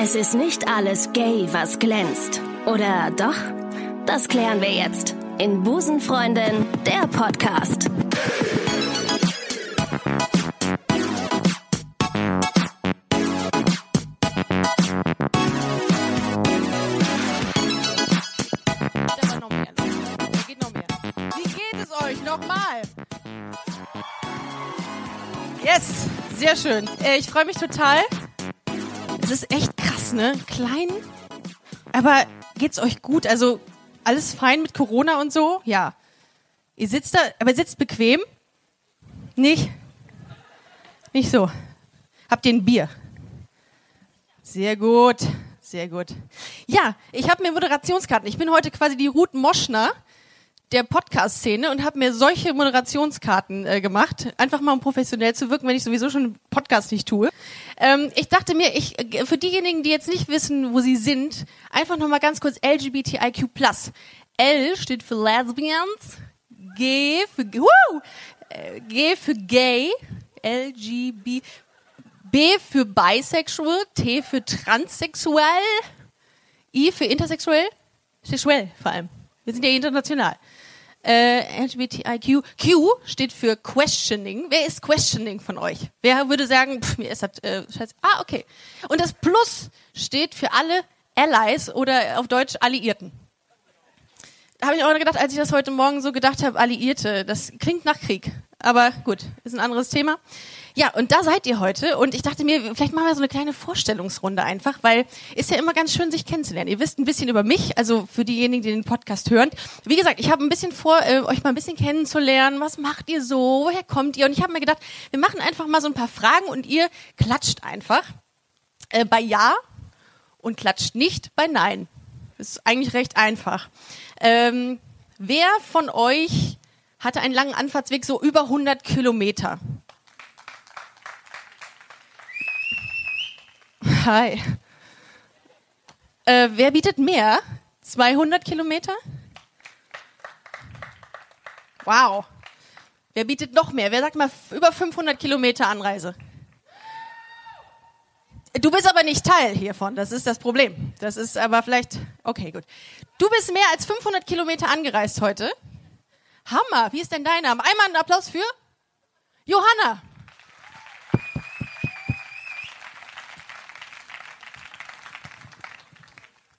Es ist nicht alles gay, was glänzt. Oder doch? Das klären wir jetzt in Busenfreundin, der Podcast. Yes, sehr schön. Äh, ich freue mich total. Es ist echt krass, ne? Klein. Aber geht's euch gut? Also alles fein mit Corona und so? Ja. Ihr sitzt da, aber sitzt bequem? Nicht? Nicht so. Habt ihr ein Bier? Sehr gut, sehr gut. Ja, ich habe mir Moderationskarten. Ich bin heute quasi die Ruth Moschner der Podcast-Szene und habe mir solche Moderationskarten äh, gemacht, einfach mal um professionell zu wirken, wenn ich sowieso schon Podcast nicht tue. Ähm, ich dachte mir, ich äh, für diejenigen, die jetzt nicht wissen, wo sie sind, einfach noch mal ganz kurz LGBTIQ+. L steht für Lesbians, G für woo, äh, G für Gay, LGB, B für Bisexual, T für Transsexuell, I für Intersexuell, sexuell vor allem. Wir sind ja international. Äh, LGBTIQ. Q steht für Questioning. Wer ist Questioning von euch? Wer würde sagen, pff, mir ist das äh, scheiße. Ah, okay. Und das Plus steht für alle Allies oder auf Deutsch Alliierten. Da habe ich auch gedacht, als ich das heute Morgen so gedacht habe, Alliierte, das klingt nach Krieg. Aber gut, ist ein anderes Thema. Ja, und da seid ihr heute. Und ich dachte mir, vielleicht machen wir so eine kleine Vorstellungsrunde einfach, weil ist ja immer ganz schön, sich kennenzulernen. Ihr wisst ein bisschen über mich, also für diejenigen, die den Podcast hören. Wie gesagt, ich habe ein bisschen vor, äh, euch mal ein bisschen kennenzulernen. Was macht ihr so? Woher kommt ihr? Und ich habe mir gedacht, wir machen einfach mal so ein paar Fragen und ihr klatscht einfach äh, bei Ja und klatscht nicht bei Nein. Das ist eigentlich recht einfach. Ähm, wer von euch hatte einen langen Anfahrtsweg, so über 100 Kilometer? Hi. Äh, wer bietet mehr? 200 Kilometer? Wow. Wer bietet noch mehr? Wer sagt mal über 500 Kilometer Anreise? Du bist aber nicht Teil hiervon, das ist das Problem. Das ist aber vielleicht, okay, gut. Du bist mehr als 500 Kilometer angereist heute. Hammer, wie ist denn dein Name? Einmal einen Applaus für Johanna.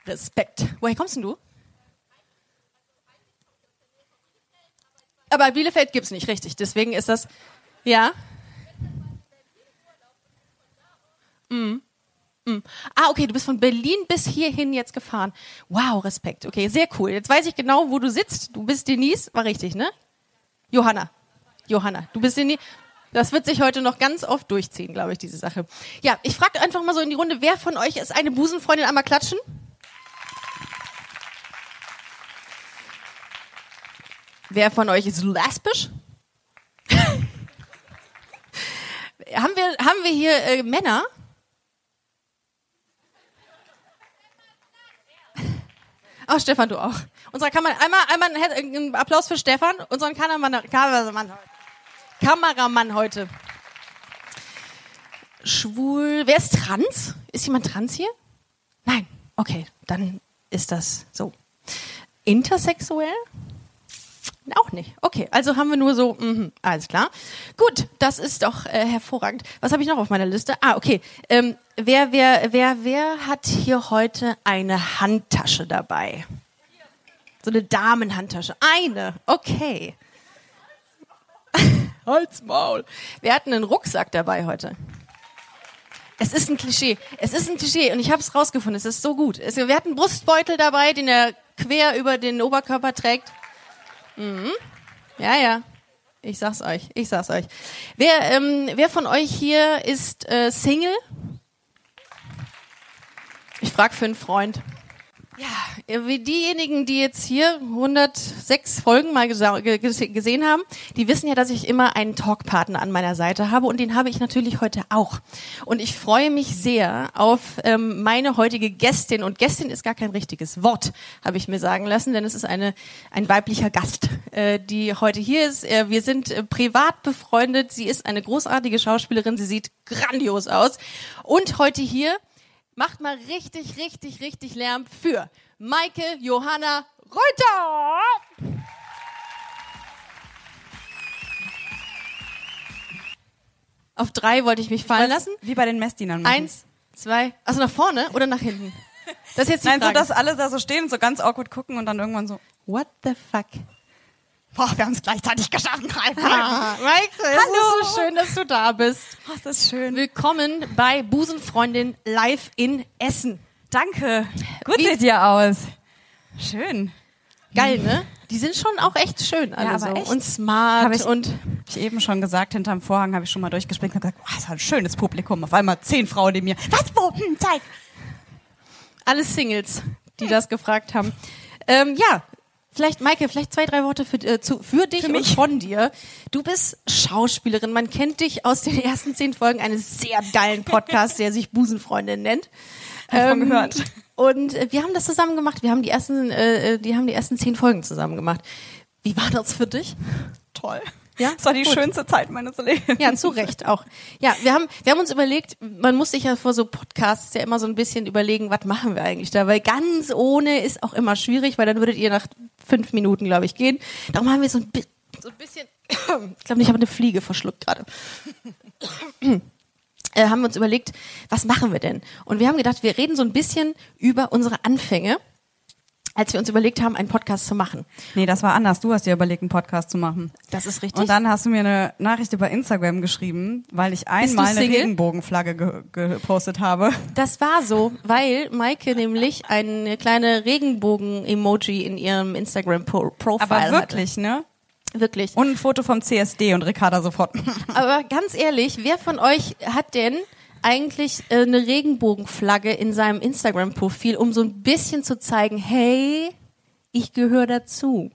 Respekt. Woher kommst denn du? Aber Bielefeld gibt's nicht, richtig. Deswegen ist das, ja. Mm. Mm. Ah, okay, du bist von Berlin bis hierhin jetzt gefahren. Wow, Respekt. Okay, sehr cool. Jetzt weiß ich genau, wo du sitzt. Du bist Denise, war richtig, ne? Johanna. Johanna, du bist Denise. Das wird sich heute noch ganz oft durchziehen, glaube ich, diese Sache. Ja, ich frage einfach mal so in die Runde, wer von euch ist eine Busenfreundin? Einmal klatschen. Wer von euch ist lesbisch? haben, wir, haben wir hier äh, Männer? Ach, Stefan, du auch. Unser Kamera, einmal, einmal ein, He- ein Applaus für Stefan, unseren Kameramann, Kameramann. Kameramann heute. Schwul. Wer ist trans? Ist jemand trans hier? Nein. Okay, dann ist das so. Intersexuell? Auch nicht. Okay, also haben wir nur so, mhm, alles klar. Gut, das ist doch äh, hervorragend. Was habe ich noch auf meiner Liste? Ah, okay. Ähm, wer, wer, wer, wer hat hier heute eine Handtasche dabei? So eine Damenhandtasche. Eine. Okay. Halt's Maul. Wir hatten einen Rucksack dabei heute. Es ist ein Klischee. Es ist ein Klischee und ich habe es rausgefunden. Es ist so gut. Es, wir hatten einen Brustbeutel dabei, den er quer über den Oberkörper trägt. Mhm. Ja, ja. Ich sag's euch. Ich sag's euch. Wer, ähm, wer von euch hier ist äh, Single? Ich frag für einen Freund. Ja, wie diejenigen, die jetzt hier 106 Folgen mal gesehen haben, die wissen ja, dass ich immer einen Talkpartner an meiner Seite habe und den habe ich natürlich heute auch. Und ich freue mich sehr auf ähm, meine heutige Gästin und Gästin ist gar kein richtiges Wort, habe ich mir sagen lassen, denn es ist eine ein weiblicher Gast, äh, die heute hier ist. Äh, wir sind äh, privat befreundet. Sie ist eine großartige Schauspielerin. Sie sieht grandios aus und heute hier Macht mal richtig, richtig, richtig Lärm für Maike Johanna Reuter. Auf drei wollte ich mich fallen lassen. Wie bei den Messdienern machen. Eins, zwei, also nach vorne oder nach hinten? Das ist jetzt die Nein, so Frage. dass alle da so stehen und so ganz awkward gucken und dann irgendwann so, What the fuck? Boah, wir haben es gleichzeitig geschafft. Ah, es Hallo. ist so schön, dass du da bist. Oh, das ist schön. Willkommen bei Busenfreundin live in Essen. Danke. Gut Wie- seht ihr aus. Schön. Geil, ne? Die sind schon auch echt schön alle Ja, aber so. echt. Und smart Hab ich- und Hab ich eben schon gesagt, hinterm Vorhang habe ich schon mal durchgespringt und gesagt, oh, das war ein schönes Publikum. Auf einmal zehn Frauen neben mir. Was, wo? Hm, zeig. alle Singles, die das gefragt haben. Ähm, ja, vielleicht, Maike, vielleicht zwei, drei Worte für, äh, zu, für dich und mich? von dir. Du bist Schauspielerin. Man kennt dich aus den ersten zehn Folgen eines sehr geilen Podcasts, der sich Busenfreundin nennt. Ähm, gehört. Und äh, wir haben das zusammen gemacht. Wir haben die ersten, äh, äh, die haben die ersten zehn Folgen zusammen gemacht. Wie war das für dich? Toll. Ja? Das war die Gut. schönste Zeit meines Lebens. Ja, zu Recht auch. Ja, wir haben, wir haben uns überlegt, man muss sich ja vor so Podcasts ja immer so ein bisschen überlegen, was machen wir eigentlich da, weil ganz ohne ist auch immer schwierig, weil dann würdet ihr nach fünf Minuten, glaube ich, gehen. Darum haben wir so ein, bi so ein bisschen, ich glaube, ich habe eine Fliege verschluckt gerade. Äh, haben wir uns überlegt, was machen wir denn? Und wir haben gedacht, wir reden so ein bisschen über unsere Anfänge, als wir uns überlegt haben, einen Podcast zu machen. Nee, das war anders. Du hast dir überlegt, einen Podcast zu machen. Das ist richtig. Und dann hast du mir eine Nachricht über Instagram geschrieben, weil ich einmal eine? Regenbogenflagge ge gepostet habe. Das war so, weil Maike nämlich eine kleine Regenbogen-Emoji in ihrem Instagram-Profile Aber wirklich, ne? hatte. Wirklich. Und ein Foto vom CSD und Ricarda sofort. Aber ganz ehrlich, wer von euch hat denn eigentlich äh, eine Regenbogenflagge in seinem Instagram-Profil, um so ein bisschen zu zeigen, hey, ich gehöre dazu?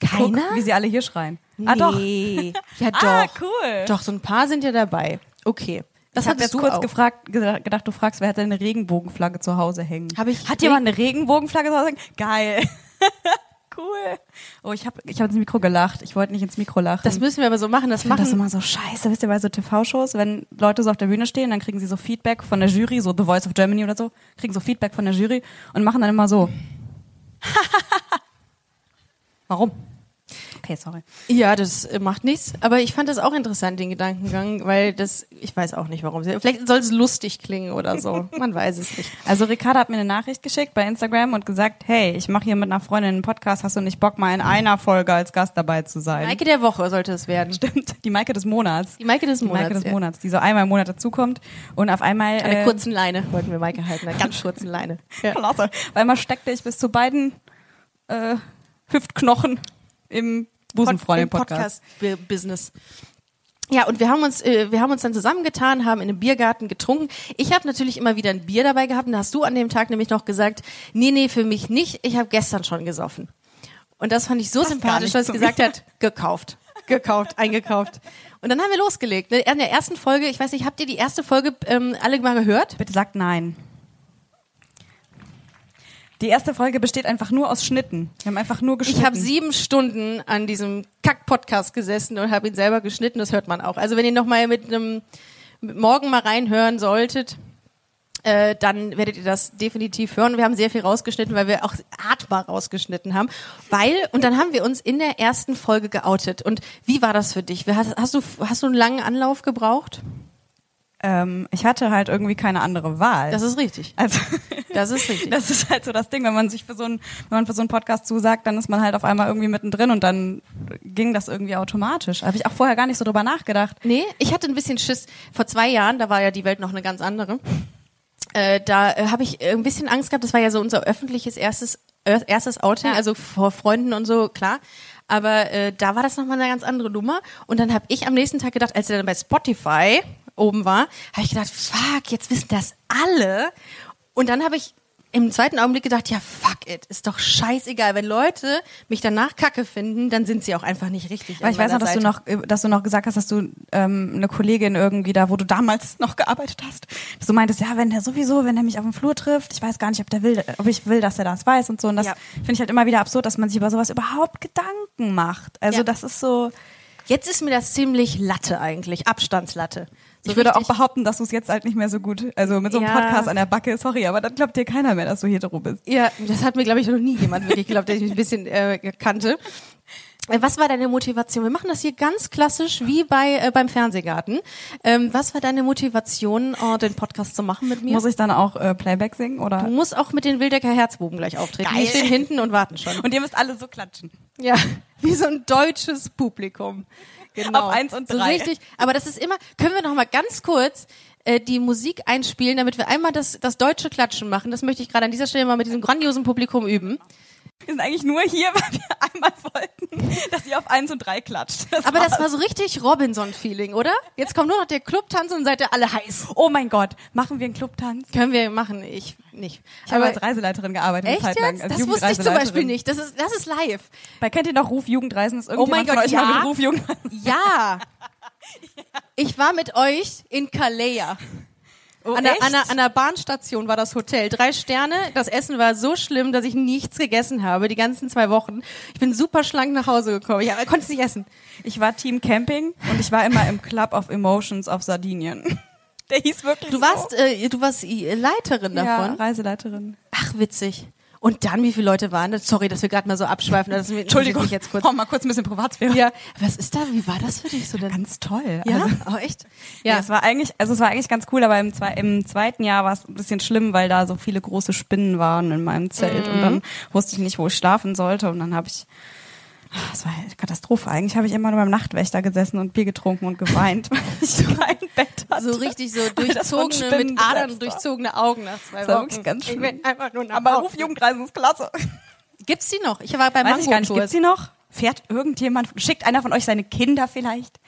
Keiner? Guck, wie sie alle hier schreien. Ah, doch. Nee. Ja, doch. Ah, cool. Doch, so ein paar sind ja dabei. Okay. Das ich habe jetzt kurz auch. gefragt, ge- gedacht, du fragst, wer hat denn eine Regenbogenflagge zu Hause hängen? Hab ich hat jemand eine Regenbogenflagge zu Hause hängen? Geil. cool. Oh, ich habe ich hab ins Mikro gelacht. Ich wollte nicht ins Mikro lachen. Das müssen wir aber so machen. Das Ich finde das machen immer so scheiße, wisst ihr, bei so TV-Shows, wenn Leute so auf der Bühne stehen, dann kriegen sie so Feedback von der Jury, so The Voice of Germany oder so, kriegen so Feedback von der Jury und machen dann immer so. Warum? Okay, sorry. Ja, das äh, macht nichts. Aber ich fand das auch interessant, den Gedankengang, weil das, ich weiß auch nicht warum. Vielleicht soll es lustig klingen oder so. Man weiß es nicht. Also Ricarda hat mir eine Nachricht geschickt bei Instagram und gesagt, hey, ich mache hier mit einer Freundin einen Podcast, hast du nicht Bock, mal in einer Folge als Gast dabei zu sein? Maike der Woche sollte es werden. Stimmt, die Maike des Monats. Die Maike des Die Monats. Maike des ja. Monats, die so einmal im Monat dazukommt und auf einmal... An der äh, kurzen Leine wollten wir Maike halten, einer ganz kurzen Leine. Ja. Klasse. Weil man steckte ich bis zu beiden äh, Hüftknochen im Busenfreundin-Podcast. Podcast-Business. Ja, und wir haben uns, äh, wir haben uns dann zusammengetan, haben in einem Biergarten getrunken. Ich habe natürlich immer wieder ein Bier dabei gehabt. Und da hast du an dem Tag nämlich noch gesagt, nee, nee, für mich nicht. Ich habe gestern schon gesoffen. Und das fand ich so Passt sympathisch, dass sie gesagt hat, gekauft, gekauft, eingekauft. Und dann haben wir losgelegt. Ne? In der ersten Folge, ich weiß nicht, habt ihr die erste Folge ähm, alle mal gehört? Bitte sagt nein. Die erste Folge besteht einfach nur aus Schnitten. Wir haben einfach nur geschnitten. Ich habe sieben Stunden an diesem Kack-Podcast gesessen und habe ihn selber geschnitten. Das hört man auch. Also wenn ihr noch mal mit einem morgen mal reinhören solltet, äh, dann werdet ihr das definitiv hören. Wir haben sehr viel rausgeschnitten, weil wir auch atmbar rausgeschnitten haben. Weil und dann haben wir uns in der ersten Folge geoutet. Und wie war das für dich? Hast, hast du hast du einen langen Anlauf gebraucht? Ähm, ich hatte halt irgendwie keine andere Wahl. Das ist richtig. also Das ist richtig. das ist halt so das Ding, wenn man sich für so einen, wenn man für so einen Podcast zusagt, dann ist man halt auf einmal irgendwie mittendrin und dann ging das irgendwie automatisch. Habe ich auch vorher gar nicht so drüber nachgedacht. Nee, ich hatte ein bisschen Schiss. Vor zwei Jahren, da war ja die Welt noch eine ganz andere. Äh, da äh, habe ich ein bisschen Angst gehabt. Das war ja so unser öffentliches erstes äh, erstes Outing, Ja. also vor Freunden und so, klar. Aber äh, da war das nochmal eine ganz andere Nummer. Und dann habe ich am nächsten Tag gedacht, als er dann bei Spotify oben war, habe ich gedacht, fuck, jetzt wissen das alle. Und dann habe ich im zweiten Augenblick gedacht, ja, fuck it, ist doch scheißegal. Wenn Leute mich danach kacke finden, dann sind sie auch einfach nicht richtig. Weil ich weiß noch, dass du noch, äh, dass du noch gesagt hast, dass du ähm, eine Kollegin irgendwie da, wo du damals noch gearbeitet hast, dass du meintest, ja, wenn der sowieso, wenn der mich auf dem Flur trifft, ich weiß gar nicht, ob der will, ob ich will, dass er das weiß und so. Und das Ja. finde ich halt immer wieder absurd, dass man sich über sowas überhaupt Gedanken macht. Also Ja. das ist so. Jetzt ist mir das ziemlich Latte eigentlich, Abstandslatte. So ich würde auch behaupten, dass du es jetzt halt nicht mehr so gut, also mit so einem Ja. Podcast an der Backe, sorry, aber dann glaubt dir keiner mehr, dass du hetero bist. Ja, das hat mir, glaube ich, noch nie jemand wirklich geglaubt, der mich ein bisschen äh, kannte. Äh, Was war deine Motivation? Wir machen das hier ganz klassisch wie bei äh, beim Fernsehgarten. Ähm, was war deine Motivation, oh, den Podcast zu machen mit mir? Muss ich dann auch äh, Playback singen du oder? musst auch mit den Wildecker Herzbuben gleich auftreten. Geil. Die stehen hinten und warten schon. Und ihr müsst alle so klatschen. Ja, wie so ein deutsches Publikum. Genau. Auf eins und So drei. richtig. Aber das ist immer, können wir noch mal ganz kurz äh, die Musik einspielen, damit wir einmal das, das deutsche Klatschen machen. Das möchte ich gerade an dieser Stelle mal mit diesem grandiosen Publikum üben. Wir sind eigentlich nur hier, weil wir einmal wollten, dass ihr auf eins und drei klatscht. Das Aber das war's. war so richtig Robinson-Feeling, oder? Jetzt kommt nur noch der Clubtanz und seid ihr alle heiß. Oh mein Gott, machen wir einen Clubtanz? Können wir machen, ich nicht. Ich habe als Reiseleiterin gearbeitet eine echt Zeit lang. Als Das wusste ich zum Beispiel nicht. Das ist, das ist live. Bei kennt ihr noch Ruf Jugendreisen? Ist Oh mein irgendjemand von Gott, euch mal ja. mit Ruf Jugendreisen? Ja. Ich war mit euch in Calais. An, der, an, der, an der Bahnstation war das Hotel. Drei Sterne. Das Essen war so schlimm, dass ich nichts gegessen habe, die ganzen zwei Wochen. Ich bin super schlank nach Hause gekommen. Ich konnte es nicht essen. Ich war Team Camping und ich war immer im Club of Emotions auf Sardinien. Der hieß wirklich Du so. warst, äh, du warst äh, Leiterin ja, davon. Reiseleiterin. Ach, witzig. Und dann, wie viele Leute waren das? Sorry, dass wir gerade mal so abschweifen. Das Entschuldigung, Ich jetzt kurz. Oh, mal kurz ein bisschen Privatsphäre. Ja, was ist da? Wie war das für dich so denn? Ganz toll. ja, Also, oh, echt? ja. Ja, es war eigentlich, also es war eigentlich ganz cool, aber im, zwei, im zweiten Jahr war es ein bisschen schlimm, weil da so viele große Spinnen waren in meinem Zelt und Mhm. dann wusste ich nicht, wo ich schlafen sollte und dann habe ich Ah, Es war eine Katastrophe. Eigentlich habe ich immer nur beim Nachtwächter gesessen und Bier getrunken und geweint, weil ich kein Bett hatte. so richtig so das durchzogene, mit Adern durchzogene Augen nach zwei Das war Wochen. ganz Ich schlimm. bin einfach nur nach Aber Hause. Rufjugendreisen ist klasse. Gibt's die noch? Ich war bei Weiß ich gar nicht. Gibt's sie noch? Fährt irgendjemand, schickt einer von euch seine Kinder vielleicht?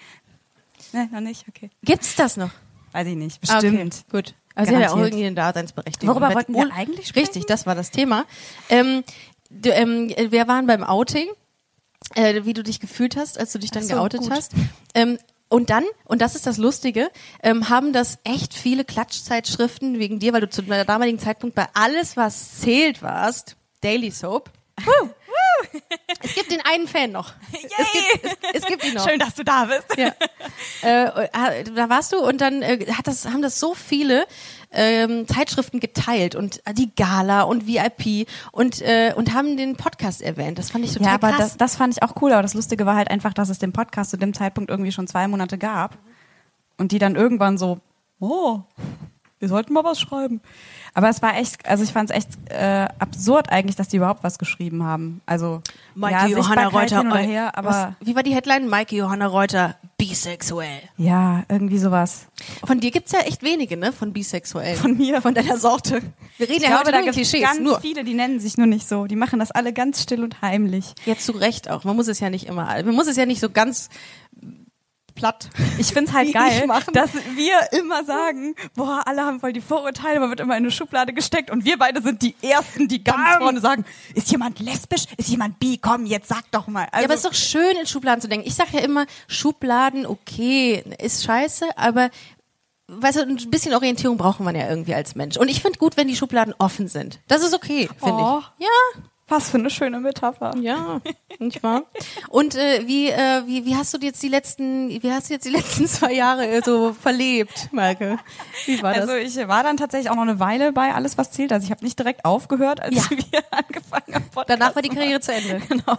Ne, noch nicht? Okay. Gibt's das noch? Weiß ich nicht. Ah, okay. Bestimmt. Gut. Also ja auch irgendwie eine Daseinsberechtigung. Worüber wollten wir eigentlich sprechen? Richtig, das war das Thema. Ähm, ähm, wir waren beim Outing, äh, wie du dich gefühlt hast, als du dich dann so, geoutet gut. hast. Ähm, und dann, und das ist das Lustige, ähm, haben das echt viele Klatschzeitschriften wegen dir, weil du zu deinem damaligen Zeitpunkt bei alles, was zählt warst, Daily Soap. Es gibt den einen Fan noch. Es gibt, es, es gibt ihn noch. Schön, dass du da bist. Ja. äh, da warst du und dann äh, hat das, haben das so viele ähm, Zeitschriften geteilt und äh, die Gala und VIP und, äh, und haben den Podcast erwähnt. Das fand ich total Ja, aber krass. das, das fand ich auch cool. Aber das Lustige war halt einfach, dass es den Podcast zu dem Zeitpunkt irgendwie schon zwei Monate gab. Und die dann irgendwann so, oh, wir sollten mal was schreiben. Aber es war echt, also ich fand es echt äh, absurd eigentlich, dass die überhaupt was geschrieben haben. Also Maike ja, Johanna Reuter. hin oder her, aber was, wie war die Headline? Maike Johanna Reuter, bisexuell. ja, irgendwie sowas. Von dir gibt's ja echt wenige, ne? Von bisexuell. Von mir. Von deiner Sorte. Wir reden Ich ja heute es Klischees. ganz Nur. viele, die nennen sich nur nicht so. Die machen das alle ganz still und heimlich. Jetzt zu Recht auch. Man muss es ja nicht immer, man muss es ja nicht so ganz platt. Ich find's halt geil, machen. dass wir immer sagen, boah, alle haben voll die Vorurteile, man wird immer in eine Schublade gesteckt und wir beide sind die Ersten, die ganz Bam. vorne sagen, ist jemand lesbisch, ist jemand bi, komm, jetzt sag doch mal. Also, ja, aber es ist doch schön, in Schubladen zu denken. Ich sage ja immer, Schubladen, okay, ist scheiße, aber weißt du, ein bisschen Orientierung braucht man ja irgendwie als Mensch. Und ich finde gut, wenn die Schubladen offen sind. Das ist okay, finde Oh. ich. Ja, was für eine schöne Metapher. ja, nicht wahr? Und äh, wie, äh, wie, wie hast du jetzt die letzten, wie hast du jetzt die letzten zwei Jahre äh, so verlebt, Maike? Wie war das? Also ich war dann tatsächlich auch noch eine Weile bei Alles, was zählt. Also ich habe nicht direkt aufgehört, als Ja. wir angefangen haben. Podcast Danach war die. Karriere zu Ende. Genau.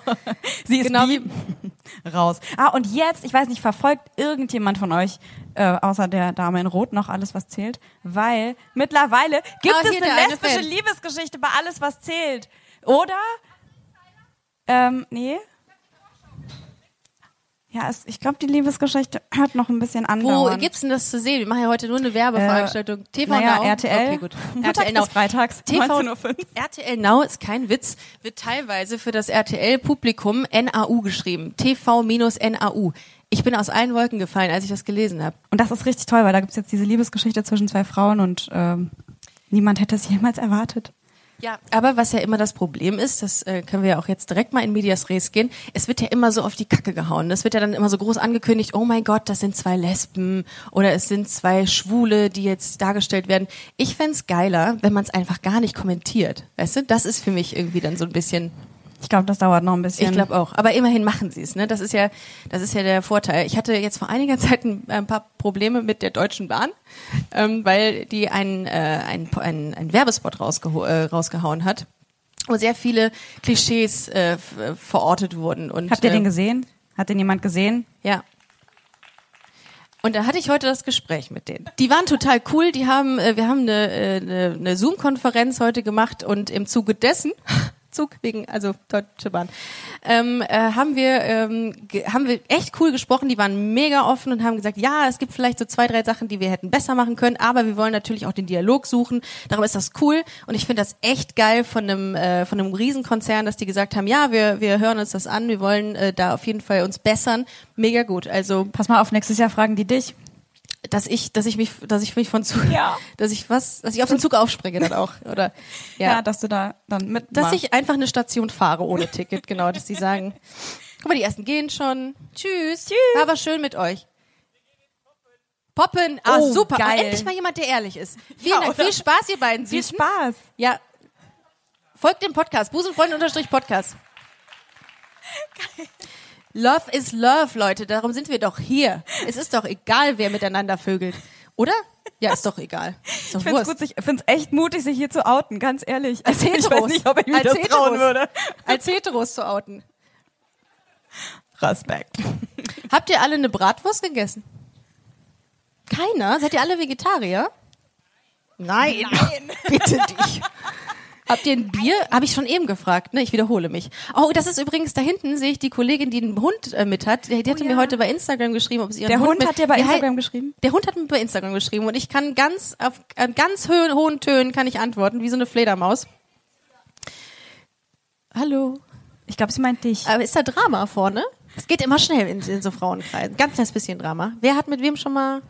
Sie ist Genau bi. raus. Ah, und jetzt, ich weiß nicht, verfolgt irgendjemand von euch, äh, außer der Dame in Rot, noch alles, was zählt? Weil mittlerweile gibt Ah, es eine eine lesbische Fan. Liebesgeschichte bei alles, was zählt. Oder? Ähm, nee. Ja, es, ich glaube, die Liebesgeschichte hat noch ein bisschen Wo andauern. gibt's denn das zu sehen? Wir machen ja heute nur eine Werbeveranstaltung. TV naja, Now. RTL. Okay, gut. Montags RTL Now. freitags, TV 19.05 Uhr. RTL Now ist kein Witz, wird teilweise für das RTL-Publikum NAU geschrieben. TV-NAU. Ich bin aus allen Wolken gefallen, als ich das gelesen habe. Und das ist richtig toll, weil da gibt's jetzt diese Liebesgeschichte zwischen zwei Frauen und ähm, niemand hätte es jemals erwartet. Ja, aber was ja immer das Problem ist, das äh, können wir ja auch jetzt direkt mal in Medias Res gehen, es wird ja immer so auf die Kacke gehauen. Das wird ja dann immer so groß angekündigt, oh mein Gott, das sind zwei Lesben oder es sind zwei Schwule, die jetzt dargestellt werden. Ich fänd's geiler, wenn man es einfach gar nicht kommentiert. Weißt du, das ist für mich irgendwie dann so ein bisschen Ich glaube, das dauert noch ein bisschen. Ich glaube auch. Aber immerhin machen sie es. Ne? Das ist ja, das ist ja der Vorteil. Ich hatte jetzt vor einiger Zeit ein, ein paar Probleme mit der Deutschen Bahn, ähm, weil die einen äh, ein, ein, ein Werbespot rausgeho äh, rausgehauen hat, wo sehr viele Klischees äh, verortet wurden. Und, Habt ihr den gesehen? Hat den jemand gesehen? Ja. Und da hatte ich heute das Gespräch mit denen. Die waren total cool. Die haben, äh, wir haben eine, äh, eine, eine Zoom-Konferenz heute gemacht und im Zuge dessen, Zug wegen, also Deutsche Bahn, ähm, äh, haben wir ähm, haben wir echt cool gesprochen. Die waren mega offen und haben gesagt, ja, es gibt vielleicht so zwei, drei Sachen, die wir hätten besser machen können, aber wir wollen natürlich auch den Dialog suchen. Darum ist das cool und ich finde das echt geil von einem äh, von einem Riesenkonzern, dass die gesagt haben, ja, wir wir hören uns das an, wir wollen äh, da auf jeden Fall uns bessern. Mega gut. Also Pass mal auf, nächstes Jahr fragen die dich. Dass ich, dass ich mich, dass ich mich von Zug, Ja. dass ich was, dass ich auf den Zug aufspringe dann auch, oder Ja, ja, dass du da dann mit. dass ich einfach eine Station fahre ohne Ticket, genau, dass die sagen, guck mal, die ersten gehen schon, tschüss, Tschüss. war aber schön mit euch. Poppen, ah Oh, super, geil. Endlich mal jemand, der ehrlich ist. Vielen Ja, Dank, viel Spaß ihr beiden viel Süßen. Spaß. Ja, folgt dem Podcast, Busenfreunde unterstrich Podcast. Love is love, Leute. Darum sind wir doch hier. Es ist doch egal, wer miteinander vögelt. Oder? Ja, ist doch egal. Ist doch Ich finde es Wurst. gut, ich find's echt mutig, sich hier zu outen, ganz ehrlich. Als ich Heteros. weiß nicht, ob ich mich Als das Heteros. trauen würde. Als Heteros zu outen. Respekt. Habt ihr alle eine Bratwurst gegessen? Keiner? Seid ihr alle Vegetarier? Nein. Bitte dich. Habt ihr ein Bier? Habe ich schon eben gefragt, ne? Ich wiederhole mich. Oh, das ist übrigens da hinten, sehe ich die Kollegin, die einen Hund äh, mit hat. Die, die hatte ja. mir heute bei Instagram geschrieben, ob sie ihren Der Hund mit, hat dir bei Instagram geschrieben? Der Hund hat mir bei Instagram geschrieben und ich kann ganz auf an ganz hohen, hohen Tönen kann ich antworten, wie so eine Fledermaus. Hallo. Ich glaube, sie meint dich. Aber ist da Drama vorne? Es geht immer schnell in, in so Frauenkreisen. Ganz kleines bisschen Drama. Wer hat mit wem schon mal?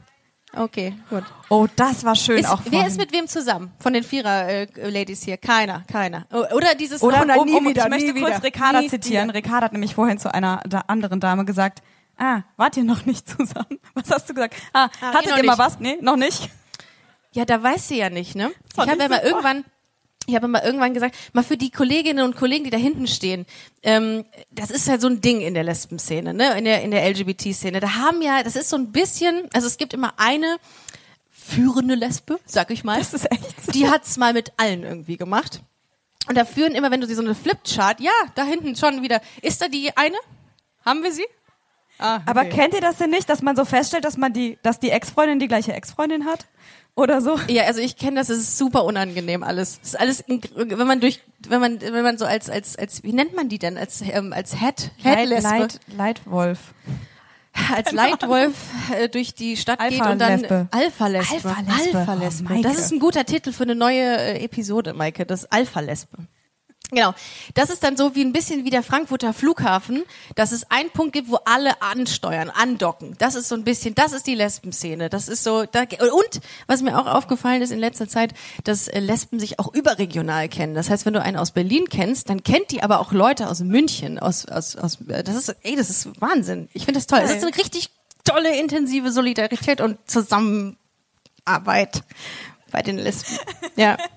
Okay, gut. Oh, das war schön Ist, auch wer ist mit wem zusammen? Von den Vierer-Ladies hier? Keiner, keiner. Oder dieses Oder oh, um, um, wieder, ich möchte kurz wieder, Ricarda nie zitieren. wieder. Ricarda hat nämlich vorhin zu einer da anderen Dame gesagt, ah, wart ihr noch nicht zusammen? Was hast du gesagt? Ah, Ah, hattet ihr mal was? Nee, noch nicht. Ja, da weiß sie ja nicht, ne? Ich habe ja mal irgendwann, ich habe mal irgendwann gesagt, mal für die Kolleginnen und Kollegen, die da hinten stehen, ähm, das ist halt so ein Ding in der Lesben-Szene, ne? In der in der LGBT-Szene. Da haben ja, das ist so ein bisschen, also es gibt immer eine führende Lesbe, sag ich mal. Das ist echt so. Die hat's mal mit allen irgendwie gemacht. Und da führen immer, wenn du sie so eine Flipchart, ja, da hinten schon wieder. Ist da die eine? Haben wir sie? Ah, Aber okay. kennt ihr das denn nicht, dass man so feststellt, dass man die, dass die Ex-Freundin die gleiche Ex-Freundin hat? Oder so? Ja, also ich kenne das, es ist super unangenehm alles. Es ist alles, wenn man durch, wenn man, wenn man so als, als, als, wie nennt man die denn? Als, ähm, als Head, Head Leid, Lesbe, Leid, Leitwolf. als Leitwolf äh, durch die Stadt geht und dann Alpha-Lesbe. Alpha-Lesbe. Alpha-Lesbe. Oh, das ist ein guter Titel für eine neue äh, Episode, Maike, das Alpha-Lesbe. Genau. Das ist dann so wie ein bisschen wie der Frankfurter Flughafen, dass es einen Punkt gibt, wo alle ansteuern, andocken. Das ist so ein bisschen, das ist die Lesbenszene. Das ist so, da, und was mir auch aufgefallen ist in letzter Zeit, dass äh, Lesben sich auch überregional kennen. Das heißt, wenn du einen aus Berlin kennst, dann kennt die aber auch Leute aus München, aus, aus, aus, äh, das ist, ey, das ist Wahnsinn. Ich finde das toll. Das ist eine richtig tolle, intensive Solidarität und Zusammenarbeit bei den Lesben. Ja.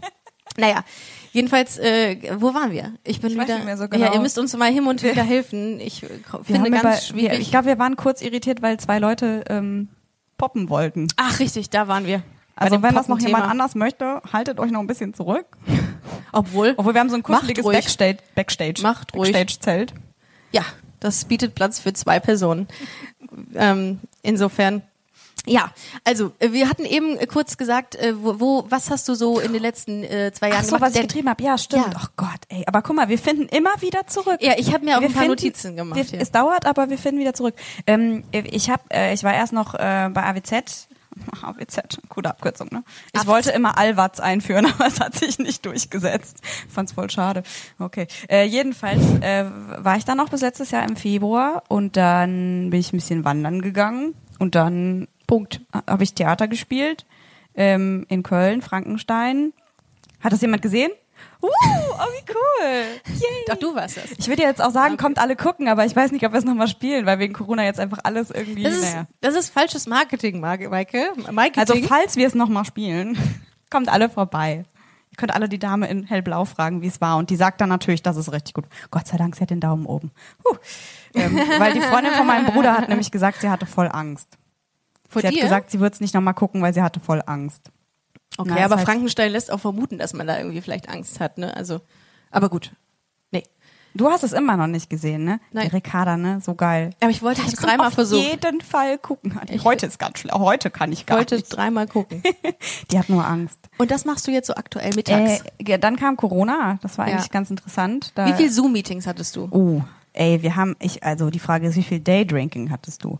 Naja, jedenfalls, äh, wo waren wir? Ich bin Ich weiß wieder. nicht mehr so Ja, genau. ihr müsst uns mal hin und wieder helfen. Ich finde ganz über- schwierig. Wir, ich glaube, wir waren kurz irritiert, weil zwei Leute ähm, poppen wollten. Ach, richtig, da waren wir. Also wenn das noch jemand anders möchte, haltet euch noch ein bisschen zurück. Obwohl, Obwohl wir haben so ein kuscheliges. Backstage, Backstage, Macht ruhig. Backstage-Zelt. ja, das bietet Platz für zwei Personen. ähm, insofern. Ja, also äh, wir hatten eben äh, kurz gesagt, äh, wo, wo, was hast du so in den letzten äh, zwei Jahren Ach so, gemacht? was ich getrieben habe. Ja, stimmt. Ja. Ach Gott, ey. Aber guck mal, wir finden immer wieder zurück. Ja, ich habe mir auch Wir ein paar finden- Notizen gemacht. Wir, hier. es dauert, aber wir finden wieder zurück. Ähm, ich hab, äh, ich war erst noch äh, bei AWZ. AWZ, coole Abkürzung, ne? Ich AWZ. wollte immer Allwatz einführen, aber es hat sich nicht durchgesetzt. Fand's voll schade. Okay. Äh, jedenfalls äh, war ich dann noch bis letztes Jahr im Februar und dann bin ich ein bisschen wandern gegangen und dann Punkt habe ich Theater gespielt ähm, in Köln, Frankenstein. Hat das jemand gesehen? Uh, oh wie cool. Yay. Doch, du warst das. Ich würde jetzt auch sagen, Okay. kommt alle gucken, aber ich weiß nicht, ob wir es nochmal spielen, weil wegen Corona jetzt einfach alles irgendwie. Das ist, naja. das ist falsches Marketing, Maike. Also falls wir es nochmal spielen, kommt alle vorbei. Ihr könnt alle die Dame in hellblau fragen, wie es war. Und die sagt dann natürlich, das ist richtig gut. Gott sei Dank, sie hat den Daumen oben. Huh. Ähm, weil die Freundin von meinem Bruder hat nämlich gesagt, sie hatte voll Angst. Vor sie dir? hat gesagt, sie wird es nicht nochmal gucken, weil sie hatte voll Angst. okay, Na, aber halt- Frankenstein lässt auch vermuten, dass man da irgendwie vielleicht Angst hat, ne? Also, aber gut. Nee. Du hast es immer noch nicht gesehen, ne? Nein. Die Ricarda, ne? So geil. Aber ich wollte es dreimal auf versuchen. jeden Fall gucken. Ich- heute ist ganz schlimm. Heute kann ich gar wollte nicht. dreimal gucken. Die hat nur Angst. Und das machst du jetzt so aktuell mittags. Äh, dann kam Corona. Das war Ja. eigentlich ganz interessant. Da, Wie viel Zoom-Meetings hattest du? Oh, ey, wir haben, ich, also die Frage ist, wie viel Daydrinking hattest du?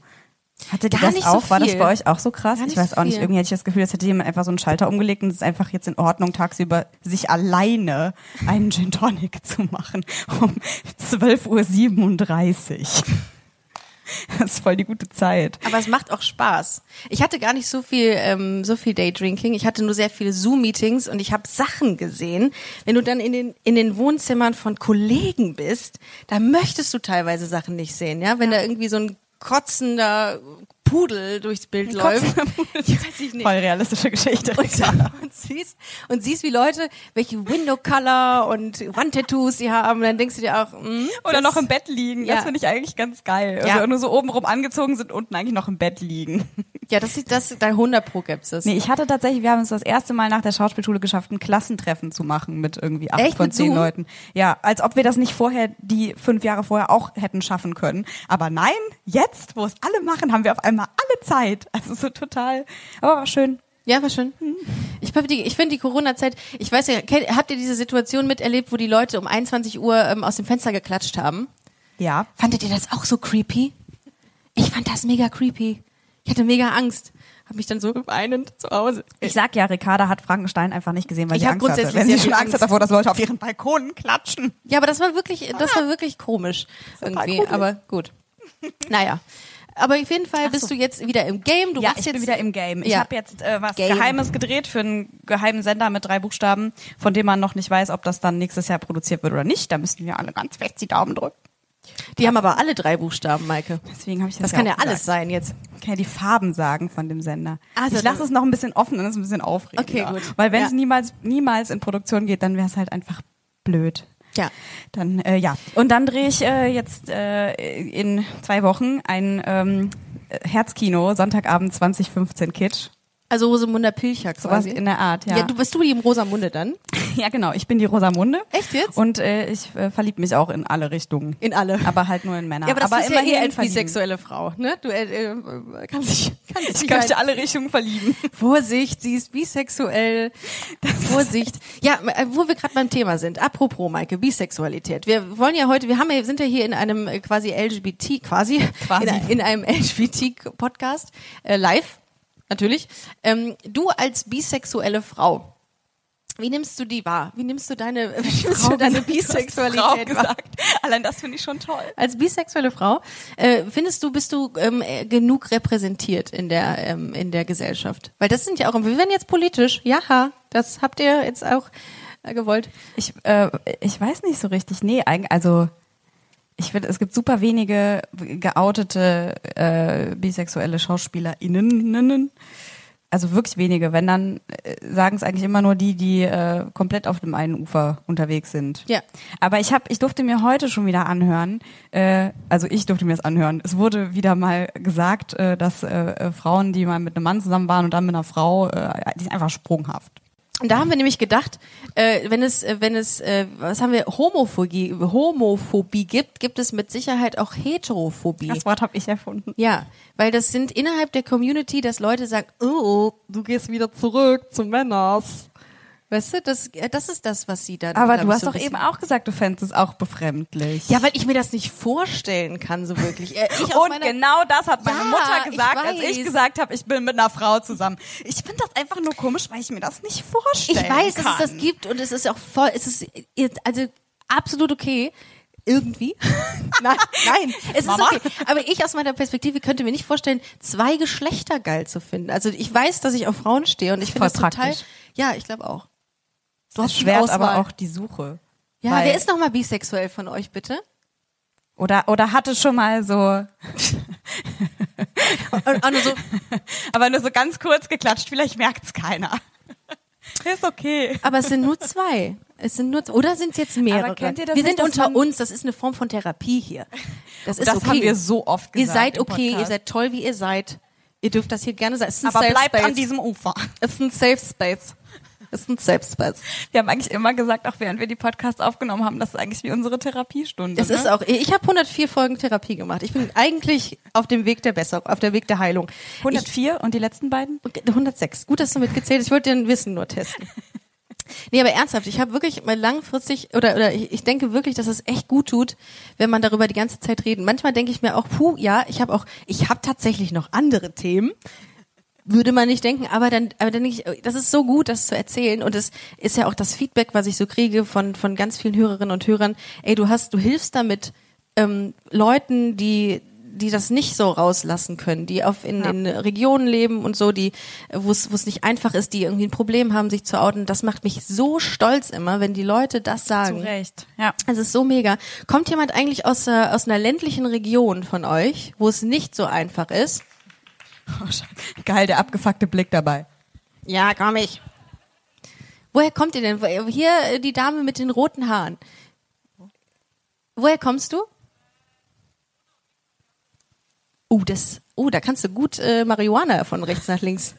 Hattet ihr Gar das nicht so auch? War das bei euch auch so krass? Ich weiß so auch nicht. Irgendwie hatte ich das Gefühl, als hätte jemand einfach so einen Schalter umgelegt und es ist einfach jetzt in Ordnung, tagsüber sich alleine einen Gin Tonic zu machen. Um 12.37 Uhr. Das ist voll die gute Zeit. Aber es macht auch Spaß. Ich hatte gar nicht so viel, ähm, so viel Daydrinking. Ich hatte nur sehr viele Zoom-Meetings und ich habe Sachen gesehen. Wenn du dann in den in den Wohnzimmern von Kollegen bist, da möchtest du teilweise Sachen nicht sehen, ja. Wenn da irgendwie so ein kotzender Pudel durchs Bild läuft. Ich weiß ich nicht. Voll realistische Geschichte. Und, und, siehst, und siehst, wie Leute, welche Window Color und Wandtattoos sie haben, dann denkst du dir auch, mm, Oder das- noch im Bett liegen. Ja. Das finde ich eigentlich ganz geil. Also Ja. nur so obenrum angezogen sind, unten eigentlich noch im Bett liegen. Ja, das sieht das da 100 pro gibt's es. Nee, ich hatte tatsächlich, wir haben es das erste Mal nach der Schauspielschule geschafft, ein Klassentreffen zu machen mit irgendwie acht Echt? von zehn Zoom? Leuten. Ja, als ob wir das nicht vorher, die fünf Jahre vorher auch hätten schaffen können. Aber nein, jetzt, wo es alle machen, haben wir auf einmal alle Zeit. Also so total, aber war schön. Ja, war schön. Ich, hab die- ich finde die Corona-Zeit, ich weiß ja, habt ihr diese Situation miterlebt, wo die Leute um 21 Uhr ähm, aus dem Fenster geklatscht haben? Ja. Fandet ihr das auch so creepy? Ich fand das mega creepy. Ich hatte mega Angst. Hab mich dann so weinend zu Hause. Ich sag ja, Ricarda hat Frankenstein einfach nicht gesehen, weil Ich sie hab Angst hatte. grundsätzlich Wenn sehr sie schon Angst hat davor, dass Leute auf ihren Balkonen klatschen. Ja, aber das war wirklich, das war wirklich komisch irgendwie. gruselig. Aber gut. Naja. Aber auf jeden Fall bist so. du jetzt wieder im Game. Du ja, ich jetzt bin wieder im Game. Ich Ja. habe jetzt äh, was Game. Geheimes gedreht für einen geheimen Sender mit drei Buchstaben, von dem man noch nicht weiß, ob das dann nächstes Jahr produziert wird oder nicht. Da müssten wir alle ganz fest die Daumen drücken. Die haben aber alle drei Buchstaben, Maike. Deswegen habe ich das, Das kann ja auch gesagt. alles sein jetzt. Ich kann ja die Farben sagen von dem Sender. Also ich lasse es noch ein bisschen offen, ist es ein bisschen aufregender. Okay, gut. Weil wenn es Ja. niemals, niemals in Produktion geht, dann wäre es halt einfach blöd. Ja. Dann, äh, ja. Und dann drehe ich äh, jetzt äh, in zwei Wochen ein ähm, Herzkino, Sonntagabend 2015 Kitsch. Also Rosamunde Pilcher Sowas quasi. in der Art, ja. ja. du bist du die im Rosamunde dann? Ja, genau. Ich bin die Rosamunde. Echt jetzt? Und äh, ich äh, verlieb mich auch in alle Richtungen. In alle. Aber halt nur in Männer. Ja, aber das ist ja immerhin eh als verlieben. bisexuelle Frau, ne? Du äh, äh, kannst dich, kannst Ich dich möchte halt- alle Richtungen verlieben. Vorsicht, sie ist bisexuell. Vorsicht. Ja, äh, wo wir gerade beim Thema sind. Apropos, Maike, Bisexualität. Wir wollen ja heute, wir haben ja, sind ja hier in einem äh, quasi LGBT, quasi, Quasi. In, in einem LGBT-Podcast, äh, live, natürlich. Ähm, du als bisexuelle Frau, wie nimmst du die wahr? Wie nimmst du deine, wie nimmst du deine Bisexualität Frau wahr? gesagt. Allein das finde ich schon toll. Als bisexuelle Frau, äh, findest du, bist du ähm, äh, genug repräsentiert in der, ähm, in der Gesellschaft? Weil das sind ja auch, wir werden jetzt politisch, ja, das habt ihr jetzt auch äh, gewollt. Ich, äh, ich weiß nicht so richtig. Nee, eigentlich, also ich finde, es gibt super wenige geoutete äh, bisexuelle SchauspielerInnen. Also wirklich wenige. Wenn dann äh, sagen es eigentlich immer nur die, die äh, komplett auf dem einen Ufer unterwegs sind. Ja. Aber ich habe, ich durfte mir heute schon wieder anhören. Äh, also ich durfte mir das anhören. Es wurde wieder mal gesagt, äh, dass äh, äh, Frauen, die mal mit einem Mann zusammen waren und dann mit einer Frau, äh, die sind einfach sprunghaft. Und da haben wir nämlich gedacht, äh, wenn es, äh, wenn es, äh, was haben wir, Homophobie, Homophobie gibt, gibt es mit Sicherheit auch Heterophobie. Das Wort habe ich erfunden. Ja, weil das sind innerhalb der Community, dass Leute sagen, oh, du gehst wieder zurück zu Männers. Weißt du, das, äh, das ist das, was sie dann. Aber du hast so doch eben auch gesagt, du fändest es auch befremdlich. Ja, weil ich mir das nicht vorstellen kann, so wirklich. Äh, und genau das hat meine Ja, Mutter gesagt, ich als ich gesagt habe, ich bin mit einer Frau zusammen. Ich finde das einfach nur komisch, weil ich mir das nicht vorstellen Ich weiß, dass kann. es das gibt und es ist auch voll, es ist also absolut okay. Irgendwie. nein, nein, es Mama? ist okay. Aber ich aus meiner Perspektive könnte mir nicht vorstellen, zwei Geschlechter geil zu finden. Also ich weiß, dass ich auf Frauen stehe und ich finde das total. Ja, ich glaube auch. Du Das hast schon schwert Auswahl. aber auch die Suche. Ja, wer ist nochmal bisexuell von euch, bitte? Oder, oder hatte schon mal so, Und so, aber nur so ganz kurz geklatscht, vielleicht merkt's keiner. Ist okay. Aber es sind nur zwei. Es sind nur, oder sind es jetzt mehrere? Aber kennt ihr das wir sind unter uns, das ist eine Form von Therapie hier. Das ist Das okay. haben wir so oft Ihr gesagt seid im okay, ihr seid toll, wie ihr seid. Ihr dürft das hier gerne sein. Es Aber Safe bleibt Space. an diesem Ufer. Es ist ein Safe Space. Ist ein Space. Wir haben eigentlich immer gesagt, auch während wir die Podcasts aufgenommen haben, das ist eigentlich wie unsere Therapiestunde. Es ne? ist auch, ich habe 104 Folgen Therapie gemacht. Ich bin eigentlich auf dem Weg der Besserung, auf der Weg der Heilung. 104 und die letzten beiden? Ich, 106. Gut, dass du mitgezählt hast. Ich wollte dein Wissen nur testen. Nee, aber ernsthaft, ich habe wirklich mal langfristig oder oder ich, ich denke wirklich, dass es echt gut tut, wenn man darüber die ganze Zeit redet. Manchmal denke ich mir auch, puh, ja, ich habe auch ich habe tatsächlich noch andere Themen. Würde man nicht denken, aber dann, aber dann denke ich, das ist so gut, das zu erzählen und es ist ja auch das Feedback, was ich so kriege von von ganz vielen Hörerinnen und Hörern. Ey, du hast, du hilfst damit ähm, Leuten, die die das nicht so rauslassen können, die auf in, Ja. in Regionen leben und so, die wo es wo es nicht einfach ist, die irgendwie ein Problem haben, sich zu outen. Das macht mich so stolz immer, wenn die Leute das Zu sagen. Recht. Ja. Es ist so mega. Kommt jemand eigentlich aus, äh, aus einer ländlichen Region von euch, wo es nicht so einfach ist? Geil, der abgefuckte Blick dabei. Ja, komm ich. Woher kommt ihr denn? Hier äh, die Dame mit den roten Haaren. Woher kommst du? Uh, das, uh, da kannst du gut äh, Marihuana von rechts nach links.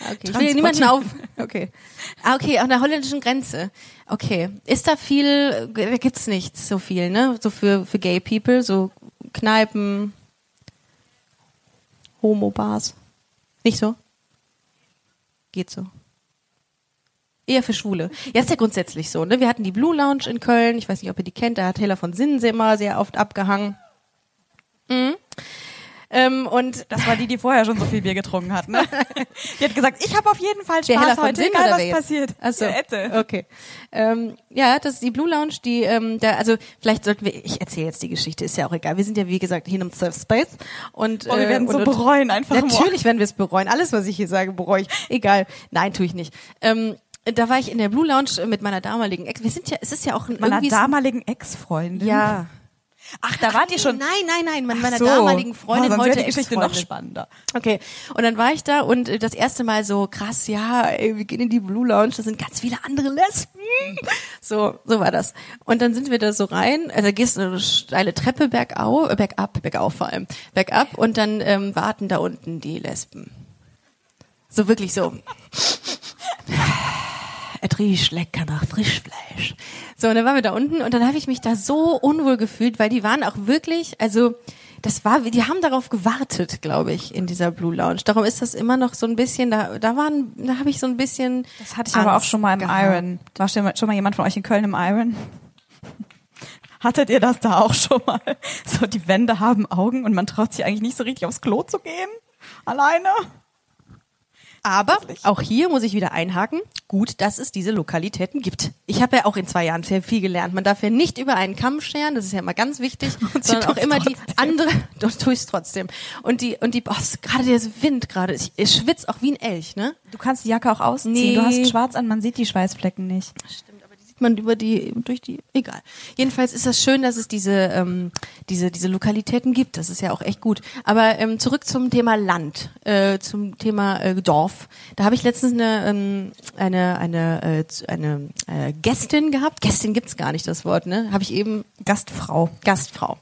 Okay, ich will hier niemanden auf. Okay. Ah, okay, an der holländischen Grenze. Okay. Ist da viel, äh, da gibt's nichts so viel, ne? So für, für Gay People, so Kneipen, Homo-Bars. Nicht so? Geht so. Eher für Schwule. Ja, ist ja grundsätzlich so, ne? Wir hatten die Blue Lounge in Köln, ich weiß nicht, ob ihr die kennt, da hat Taylor von Sinnen immer sehr oft abgehangen. Mhm. Ähm, und Das war die, die vorher schon so viel Bier getrunken hat. Ne? Die hat gesagt, ich habe auf jeden Fall Spaß heute, Sinn egal was jetzt? passiert. Ach so. Ja. Okay. Ähm, ja, das ist die Blue Lounge, die, ähm, da, also vielleicht sollten wir, ich erzähle jetzt die Geschichte, ist ja auch egal. Wir sind ja wie gesagt hier im Safe Space und Oh, wir äh, werden und, so bereuen einfach Natürlich werden wir es bereuen. Alles, was ich hier sage, bereue ich. Egal. Nein, tue ich nicht. Ähm, da war ich in der Blue Lounge mit meiner damaligen Ex. Wir sind ja, es ist ja auch ein Meiner damaligen Ex-Freundin. ja. Ach, da wart ihr schon. Nein, nein, nein, mit meiner so. damaligen Freundin oh, heute die Geschichte noch spannender. Okay, und dann war ich da und äh, das erste Mal so krass, ja, ey, wir gehen in die Blue Lounge, da sind ganz viele andere Lesben. So, so war das. Und dann sind wir da so rein, also gehst du eine steile Treppe bergau, äh, bergab, bergauf vor allem, bergab und dann ähm, warten da unten die Lesben. So wirklich so. Es riecht lecker nach Frischfleisch. So, und dann waren wir da unten und dann habe ich mich da so unwohl gefühlt, weil die waren auch wirklich, also das war, die haben darauf gewartet, glaube ich, in dieser Blue Lounge. Darum ist das immer noch so ein bisschen, da, da waren, da habe ich so ein bisschen. Das hatte ich aber auch Angst schon mal im gehabt. Iron. War schon mal jemand von euch in Köln im Iron? Hattet ihr das da auch schon mal? So, die Wände haben Augen und man traut sich eigentlich nicht so richtig aufs Klo zu gehen? Alleine? Aber auch hier muss ich wieder einhaken. Gut, dass es diese Lokalitäten gibt. Ich habe ja auch in zwei Jahren sehr viel gelernt. Man darf ja nicht über einen Kamm scheren, das ist ja immer ganz wichtig, sondern auch immer die trotzdem. andere, doch tue ich trotzdem. Und die, und die, oh, gerade der Wind gerade, ich, ich schwitze auch wie ein Elch, ne? Du kannst die Jacke auch ausziehen. Nee. Du hast schwarz an, man sieht die Schweißflecken nicht. Sieht man über die, durch die, egal. Jedenfalls ist das schön, dass es diese, ähm, diese, diese Lokalitäten gibt. Das ist ja auch echt gut. Aber ähm, zurück zum Thema Land, äh, zum Thema äh, Dorf. Da habe ich letztens eine, ähm, eine, eine, äh, eine äh, Gästin gehabt. Gästin gibt's gar nicht, das Wort, ne? Habe ich eben Gastfrau. Gastfrau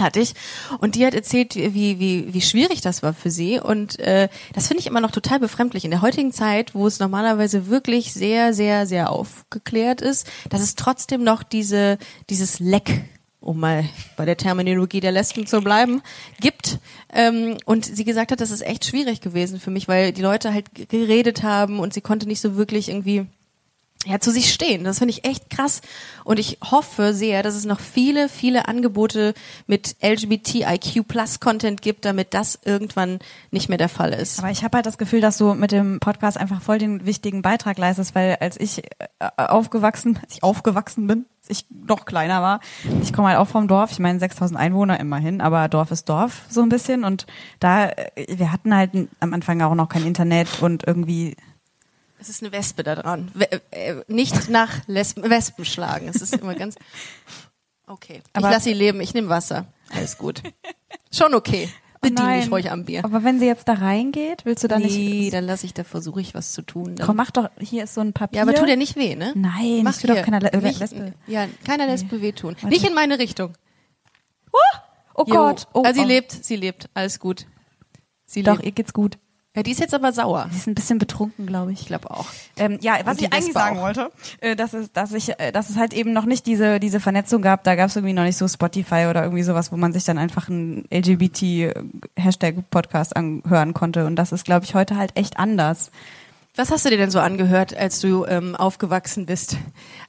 hatte ich. Und die hat erzählt, wie wie wie schwierig das war für sie. Und äh, das finde ich immer noch total befremdlich. In der heutigen Zeit, wo es normalerweise wirklich sehr sehr sehr aufgeklärt ist, dass es trotzdem noch diese dieses Leck um mal bei der Terminologie der Lesben zu bleiben, gibt. Ähm, und sie gesagt hat, das ist echt schwierig gewesen für mich, weil die Leute halt geredet haben und sie konnte nicht so wirklich irgendwie ja, zu sich stehen. Das finde ich echt krass. Und ich hoffe sehr, dass es noch viele, viele Angebote mit LGBTIQ Plus Content gibt, damit das irgendwann nicht mehr der Fall ist. Aber ich habe halt das Gefühl, dass du mit dem Podcast einfach voll den wichtigen Beitrag leistest, weil als ich äh, aufgewachsen, als ich aufgewachsen bin, ich noch kleiner war, ich komme halt auch vom Dorf, ich meine 6000 Einwohner immerhin, aber Dorf ist Dorf so ein bisschen und da, äh, wir hatten halt am Anfang auch noch kein Internet und irgendwie Es ist eine Wespe da dran. Äh, nicht nach Lesben Wespen schlagen. Es ist immer ganz. Okay. Aber- ich lasse sie leben, ich nehme Wasser. Alles gut. Schon okay. Bedien nein. dich ruhig am Bier. Aber wenn sie jetzt da reingeht, willst du da nee, nicht. dann lasse ich, da versuche ich was zu tun. Dann. Komm, mach doch, hier ist so ein Papier. ja, aber tu dir nicht weh, ne? Nein, Mach tu doch keiner Le nicht, Lesbe. Ja, keiner Lesbe wehtun. Warte. Nicht in meine Richtung. Oh Jo. Gott. Oh, also sie oh. lebt, sie lebt, alles gut. Sie Doch, lebt. ihr geht's gut. Ja, die ist jetzt aber sauer. Sie ist ein bisschen betrunken, glaube ich. Ich glaube auch. Ähm, ja, was die ich eigentlich sagen auch. wollte, äh, dass es, dass ich, äh, dass es halt eben noch nicht diese diese Vernetzung gab. Da gab es irgendwie noch nicht so Spotify oder irgendwie sowas, wo man sich dann einfach einen LGBT Hashtag Podcast anhören konnte. Und das ist, glaube ich, heute halt echt anders. Was hast du dir denn so angehört, als du ähm, aufgewachsen bist?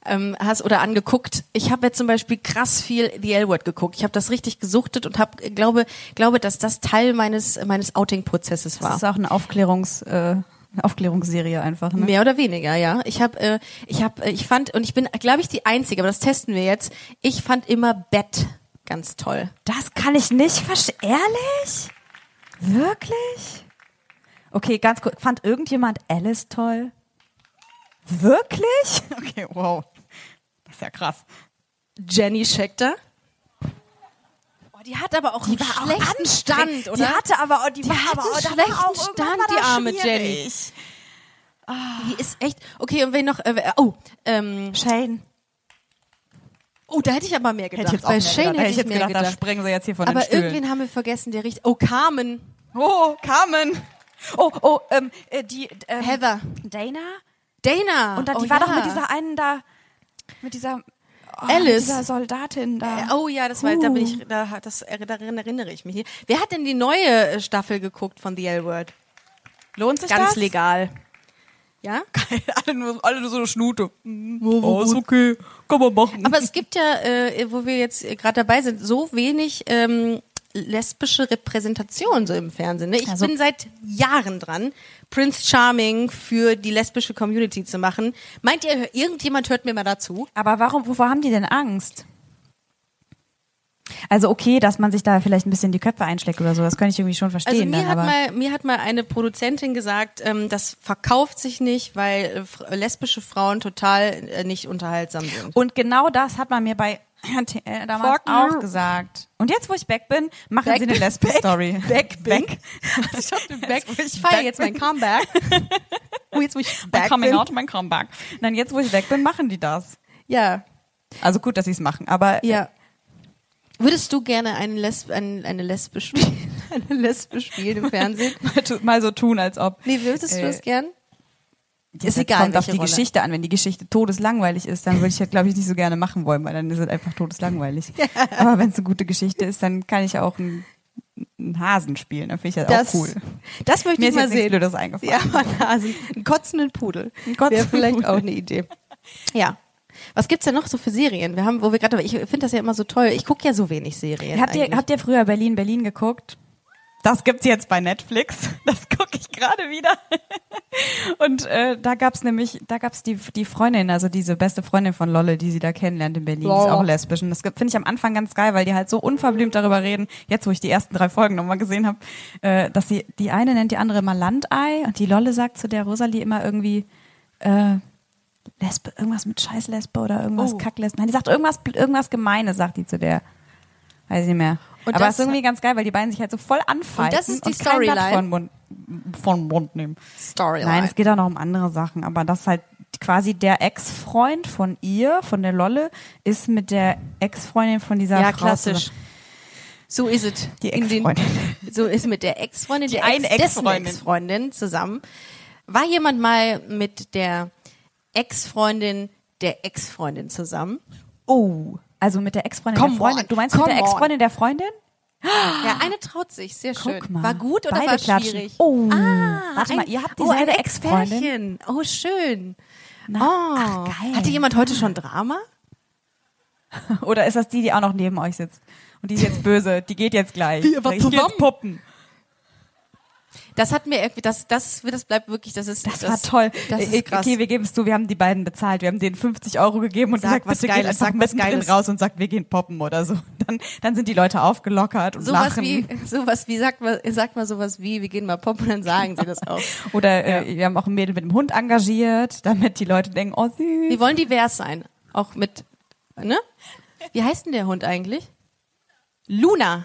Ähm, hast oder angeguckt? Ich habe jetzt zum Beispiel krass viel The L-Word geguckt. Ich habe das richtig gesuchtet und habe glaube glaube, dass das Teil meines meines Outing-Prozesses war. Das ist auch eine Aufklärungs äh, Aufklärungsserie einfach. Ne? Mehr oder weniger, ja. Ich habe, äh, ich habe, äh, ich fand und ich bin, glaube ich, die einzige, aber das testen wir jetzt. Ich fand immer Bett ganz toll. Das kann ich nicht verstehen. Ehrlich? Wirklich? Okay, ganz kurz. Fand irgendjemand Alice toll? Wirklich? Okay, wow. Das ist ja krass. Jenny Scheckter. Oh, die hat aber auch einen schlechten Stand, oder? Die hatte aber auch, die, Die war hatte aber auch, war auch schlechten irgendwann Stand, war die arme schwierig. Die ist echt. Okay, und wen noch? Äh, oh, ähm, Shane. oh, da hätte ich aber mehr gedacht. Hätte ich jetzt auch Bei Shane gedacht. hätte ich jetzt mehr gedacht, da gedacht. springen sie jetzt hier von den Aber irgendwen haben wir vergessen, der richtig. Oh, Carmen. Oh, Carmen. Oh, oh, ähm, äh, die, ähm, Heather. Dana? Dana. Und dann, oh, die war ja. doch mit dieser einen da, mit dieser, oh, Alice. Mit dieser Soldatin da. Äh, Oh ja, das war, da bin ich, da, das, daran erinnere ich mich. Wer hat denn die neue äh, Staffel geguckt von The L-Word? Lohnt sich Ganz das? legal. Ja? alle, nur, alle nur so eine Schnute. Oh, ist okay. Kann man machen. Aber es gibt ja, äh, wo wir jetzt gerade dabei sind, so wenig ähm, lesbische Repräsentation so im Fernsehen. Ne? Ich Also- bin seit Jahren dran, Prince Charming für die lesbische Community zu machen. Meint ihr, irgendjemand hört mir mal dazu? Aber warum, wovor haben die denn Angst? Also okay, dass man sich da vielleicht ein bisschen die Köpfe einschlägt oder so, das kann ich irgendwie schon Also verstehen. mir dann, hat, mal, mir hat mal eine Produzentin gesagt, ähm, das verkauft sich nicht, weil äh, lesbische Frauen total äh, nicht unterhaltsam sind. und genau das hat man mir bei RTL damals Fuck auch gesagt. Und jetzt, wo ich back bin, machen Back sie eine Lesbe-Story. Back. Back? ich, hab den back, ich ich feiere back jetzt mein Comeback. oh, jetzt wo ich Mein back Coming bin. out, mein Comeback. Nein, jetzt, wo ich weg bin, machen die das. Ja, Also gut, dass sie es machen, aber ja. Würdest du gerne eine Lesbe, eine, eine Lesbe spielen? Eine Lesbe spielen im Fernsehen? mal, mal so tun, als ob. Nee, würdest du Äh, das gern? Ja, Ist das egal, Kommt auf die Rolle. Geschichte an. Wenn die Geschichte todeslangweilig ist, dann würde ich ja, glaube ich, nicht so gerne machen wollen, weil dann ist es einfach todeslangweilig. Aber wenn es eine gute Geschichte ist, dann kann ich auch einen, einen Hasen spielen. Dann finde ich das, Das, auch cool. das möchte Mir ich mal sehen. Blödes eingefallen. Ja, aber Nasen. Einen kotzenden Pudel. Ein Wäre kotzenden vielleicht Pudel. auch eine Idee. Ja. Was gibt's denn noch so für Serien? Wir haben, wo wir gerade, ich finde das ja immer so toll. Ich gucke ja so wenig Serien. Habt ihr, eigentlich. habt ihr früher Berlin, Berlin geguckt? Das gibt's jetzt bei Netflix. Das gucke ich gerade wieder. Und äh, da gab's nämlich, da gab's die die Freundin, also diese beste Freundin von Lolle, die sie da kennenlernt in Berlin, die ist auch lesbisch. Und das finde ich am Anfang ganz geil, weil die halt so unverblümt darüber reden. Jetzt, wo ich die ersten drei Folgen nochmal gesehen habe, äh, dass sie die eine nennt die andere immer Landei und die Lolle sagt zu der Rosalie immer irgendwie äh, Lesbe, irgendwas mit Scheißlesbe oder irgendwas Oh. Kacklesbe. Nein, die sagt irgendwas, irgendwas Gemeines, sagt die zu der. Weiß ich nicht mehr. Und Aber das- ist irgendwie ganz geil, weil die beiden sich halt so voll anfallen. Und das ist die Storyline? Von Mund, von Mund nehmen. Storyline. Nein, es geht auch noch um andere Sachen. Aber das ist halt quasi der Ex-Freund von ihr, von der Lolle, ist mit der Ex-Freundin von dieser ja, Frau klassisch. zusammen. So ist es. Die Ex-Freundin. So ist mit der Ex-Freundin, Die der eine Ex Ex-Freundin. Ex-Freundin zusammen. War jemand mal mit der Ex-Freundin der Ex-Freundin zusammen? Oh. Also mit der Ex-Freundin der Freundin. on, Du meinst mit come der on. Ex-Freundin der Freundin? Ja, eine traut sich, sehr schön. Guck mal. War gut oder Beide war klatschen. schwierig? Oh. Ah, Warte ein, mal, ihr habt oh, ein dieselbe Ex-Freundin? Oh, schön. Na, oh. ach, geil. Hatte jemand heute schon Drama? Oder ist das die, die auch noch neben euch sitzt? Und die ist jetzt böse, die geht jetzt gleich. Wir ich geh zusammen. jetzt puppen. Das hat mir irgendwie, das, das, das bleibt wirklich, das ist, Das, war toll. Das Äh, ist krass. Okay, wir geben es zu, wir haben die beiden bezahlt. Wir haben denen 50 Euro gegeben und Sag gesagt, was bitte geht Geiles, einfach sag was Geiles. raus und sagt, wir gehen poppen oder so. Dann, dann sind die Leute aufgelockert und sowas lachen. wie, sowas wie, sagt mal, sagt mal sowas wie, wir gehen mal poppen und dann sagen sie das auch. Oder äh, wir haben auch ein Mädel mit dem Hund engagiert, damit die Leute denken, oh süß. Wir wollen divers sein. Auch mit, ne? Wie heißt denn der Hund eigentlich? Luna.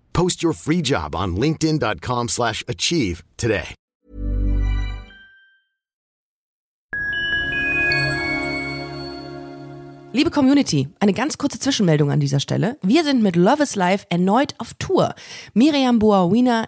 Post your free job on linkedin.com/achieve slash achieve today. Liebe Community, eine ganz kurze Zwischenmeldung an dieser Stelle. Wir sind mit Love is Life erneut auf Tour. Miriam Boawina,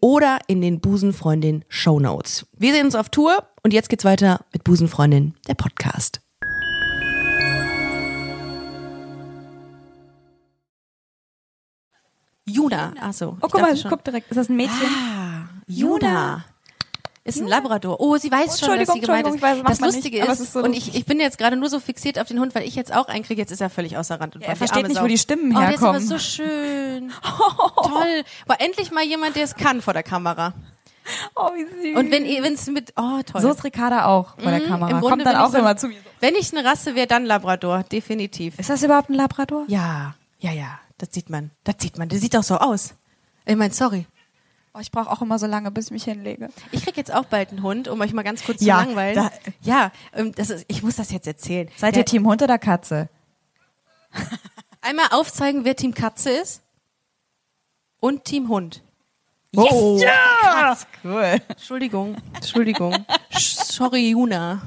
oder in den Busenfreundin Show Notes. Wir sehen uns auf Tour und jetzt geht's weiter mit Busenfreundin, der Podcast. Juna, achso. Oh, guck mal, guck direkt. Ist das ein Mädchen? Ah, Juna. Ist ein Labrador. Oh, sie weiß schon, was Entschuldigung, sie gemeint ist. weiß, das Lustige nicht, ist, ist so und ich, ich bin jetzt gerade nur so fixiert auf den Hund, weil ich jetzt auch einen kriege. Jetzt ist er völlig außer Rand und Er Band. versteht nicht, Sau. wo die Stimmen oh, der ist aber herkommen. so schön. Toll. War endlich mal jemand, der es kann vor der Kamera. Oh, wie süß. Und wenn es mit, oh toll. so ist Ricarda auch bei der Mhm, Kamera. im Grunde Kommt dann auch so- immer zu mir. wenn ich eine Rasse wäre, dann Labrador, definitiv. Ist das überhaupt ein Labrador? Ja, ja, ja. Das sieht man. Das sieht man. Der sieht auch so aus. Ich meine, sorry. Oh, ich brauche auch immer so lange, bis ich mich hinlege. Ich krieg jetzt auch bald einen Hund, um euch mal ganz kurz Ja, zu langweilen. da- ja, ähm, das ist, ich muss das jetzt erzählen. Seid Der- ihr Team Hund oder Katze? Einmal aufzeigen, wer Team Katze ist und Team Hund. Oh, ja! Cool. Entschuldigung, Entschuldigung. Sch- Sorry, Juna.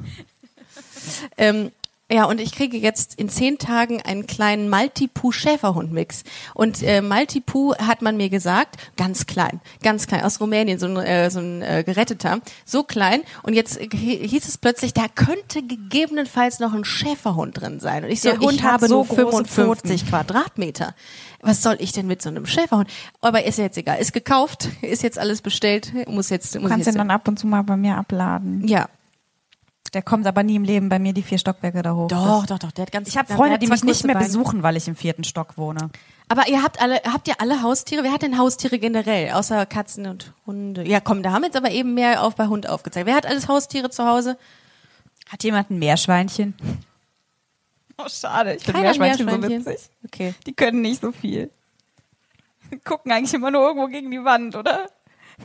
Ähm, ja, und ich kriege jetzt in zehn Tagen einen kleinen Maltipoo-Schäferhund-Mix. Und äh, Maltipoo hat man mir gesagt, ganz klein, ganz klein, aus Rumänien, so ein, äh, so ein äh, geretteter, so klein. Und jetzt hieß es plötzlich, da könnte gegebenenfalls noch ein Schäferhund drin sein. Und ich so, Der Hund ich habe so nur große 55 Quadratmeter. Was soll ich denn mit so einem Schäferhund? Aber ist ja jetzt egal. Ist gekauft, ist jetzt alles bestellt, muss jetzt, Du muss kannst jetzt ihn dann ab und zu mal bei mir abladen. ja, Der kommt aber nie im Leben bei mir die vier Stockwerke da hoch. Doch, doch, doch. Der hat ganz. Ich habe Freunde, die mich nicht mehr Beine. besuchen, weil ich im vierten Stock wohne. Aber ihr habt alle, habt ihr alle Haustiere? Wer hat denn Haustiere generell? Außer Katzen und Hunde. Ja, komm, da haben wir jetzt aber eben mehr auf bei Hund aufgezeigt. Wer hat alles Haustiere zu Hause? Hat jemand ein Meerschweinchen? Oh, schade. Ich finde Keiner Meerschweinchen, so Meerschweinchen. witzig. Okay. Die können nicht so viel. Die gucken eigentlich immer nur irgendwo gegen die Wand, oder?